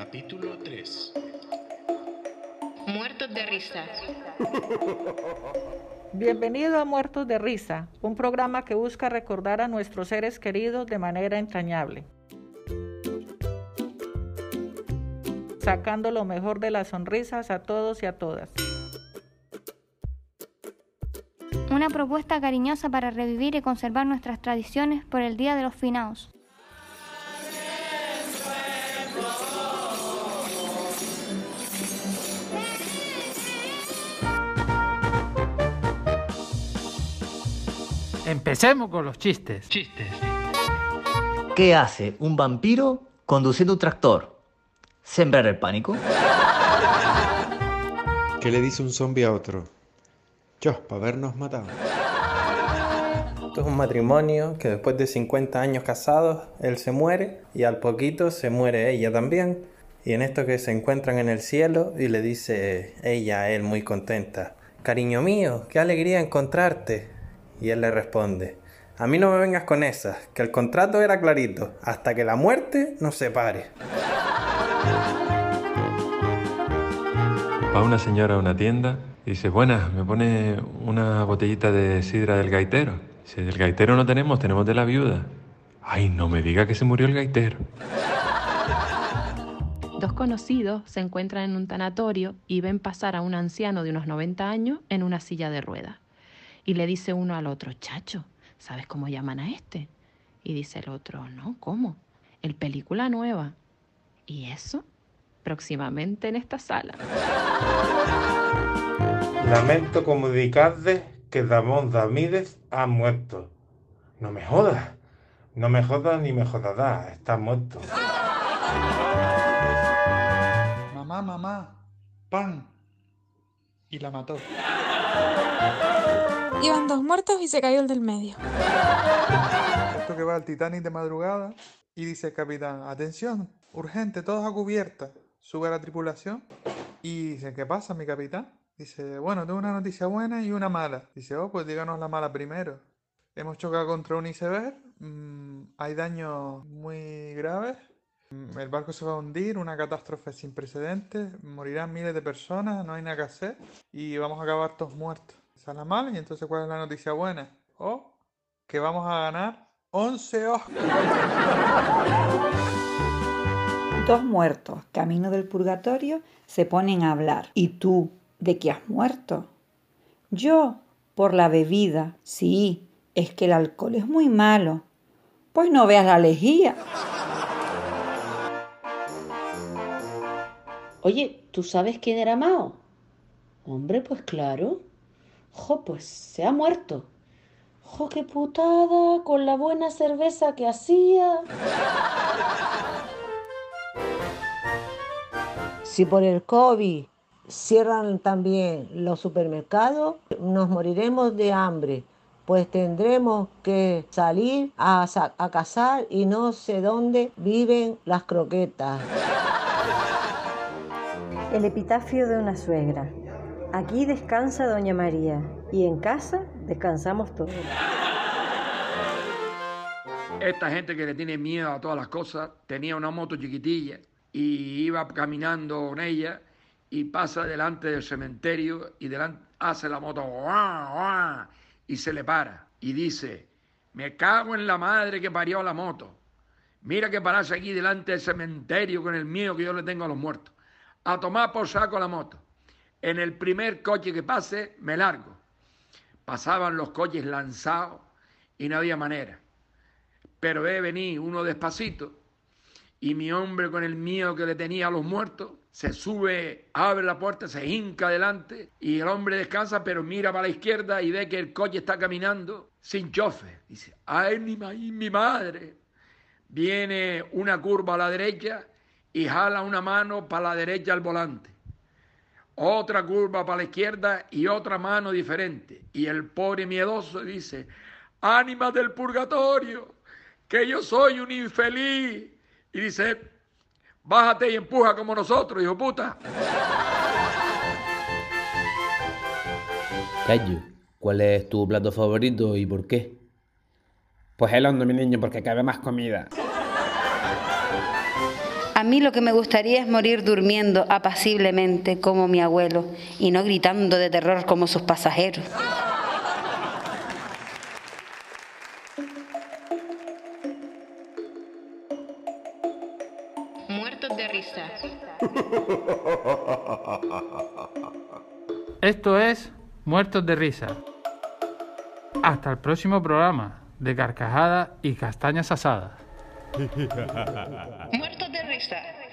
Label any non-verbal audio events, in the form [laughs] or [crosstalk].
Capítulo 3 Muertos de risa. Bienvenido a Muertos de Risa, un programa que busca recordar a nuestros seres queridos de manera entrañable. Sacando lo mejor de las sonrisas a todos y a todas. Una propuesta cariñosa para revivir y conservar nuestras tradiciones por el Día de los Finaos. Empecemos con los chistes. Chistes. ¿Qué hace un vampiro conduciendo un tractor? ¿Sembrar el pánico? ¿Qué le dice un zombie a otro? Yo, para habernos matado. Esto es un matrimonio que después de 50 años casados, él se muere y al poquito se muere ella también. Y en esto que se encuentran en el cielo y le dice ella a él muy contenta, cariño mío, qué alegría encontrarte. Y él le responde, a mí no me vengas con esas, que el contrato era clarito, hasta que la muerte nos separe. Va una señora a una tienda y dice, buenas, me pone una botellita de sidra del gaitero. Dice, del gaitero no tenemos, tenemos de la viuda. Ay, no me diga que se murió el gaitero. Dos conocidos se encuentran en un tanatorio y ven pasar a un anciano de unos 90 años en una silla de ruedas. Y le dice uno al otro, chacho, ¿sabes cómo llaman a este? Y dice el otro, no, ¿cómo? El película nueva. ¿Y eso? Próximamente en esta sala. Lamento comunicarles que Ramón Ramírez ha muerto. No me jodas. No me jodas ni me jodará. Está muerto. Mamá, mamá, pan. Y la mató. Iban dos muertos y se cayó el del medio. Esto que va al Titanic de madrugada y dice el capitán, atención, urgente, todos a cubierta. Sube a la tripulación y dice, ¿qué pasa, mi capitán? Dice, bueno, tengo una noticia buena y una mala. Dice, oh, pues díganos la mala primero. Hemos chocado contra un iceberg, mm, hay daños muy graves, mm, el barco se va a hundir, una catástrofe sin precedentes, morirán miles de personas, no hay nada que hacer y vamos a acabar todos muertos. Esa es la mala y entonces ¿cuál es la noticia buena? Oh, que vamos a ganar 11 Oscars. Dos muertos, camino del purgatorio, se ponen a hablar. ¿Y tú, de qué has muerto? Yo, por la bebida. Sí, es que el alcohol es muy malo. Pues no veas la lejía. Oye, ¿tú sabes quién era Mao? Hombre, pues claro. Jo, pues se ha muerto. Jo, qué putada, con la buena cerveza que hacía. Si por el COVID cierran también los supermercados, nos moriremos de hambre, pues tendremos que salir a, a cazar y no sé dónde viven las croquetas. El epitafio de una suegra. Aquí descansa Doña María y en casa descansamos todos. Esta gente que le tiene miedo a todas las cosas tenía una moto chiquitilla y iba caminando con ella y pasa delante del cementerio y delante, hace la moto ¡guau, guau! y se le para y dice, me cago en la madre que parió la moto. Mira que parase aquí delante del cementerio con el miedo que yo le tengo a los muertos. A tomar por saco la moto. En el primer coche que pase, me largo. Pasaban los coches lanzados y no había manera. Pero ve venir uno despacito y mi hombre con el miedo que le tenía a los muertos se sube, abre la puerta, se hinca adelante y el hombre descansa pero mira para la izquierda y ve que el coche está caminando sin chofer. Dice, ay mi, mi madre. Viene una curva a la derecha y jala una mano para la derecha al volante. Otra curva para la izquierda y otra mano diferente. Y el pobre miedoso dice, ánimas del purgatorio, que yo soy un infeliz. Y dice, bájate y empuja como nosotros, hijo puta. Cayo, ¿cuál es tu plato favorito y por qué? Pues el hondo, mi niño, porque cabe más comida. A mí lo que me gustaría es morir durmiendo apaciblemente como mi abuelo y no gritando de terror como sus pasajeros. Muertos de risa. [laughs] Esto es Muertos de Risa. Hasta el próximo programa de carcajadas y castañas asadas. Muertos de risa.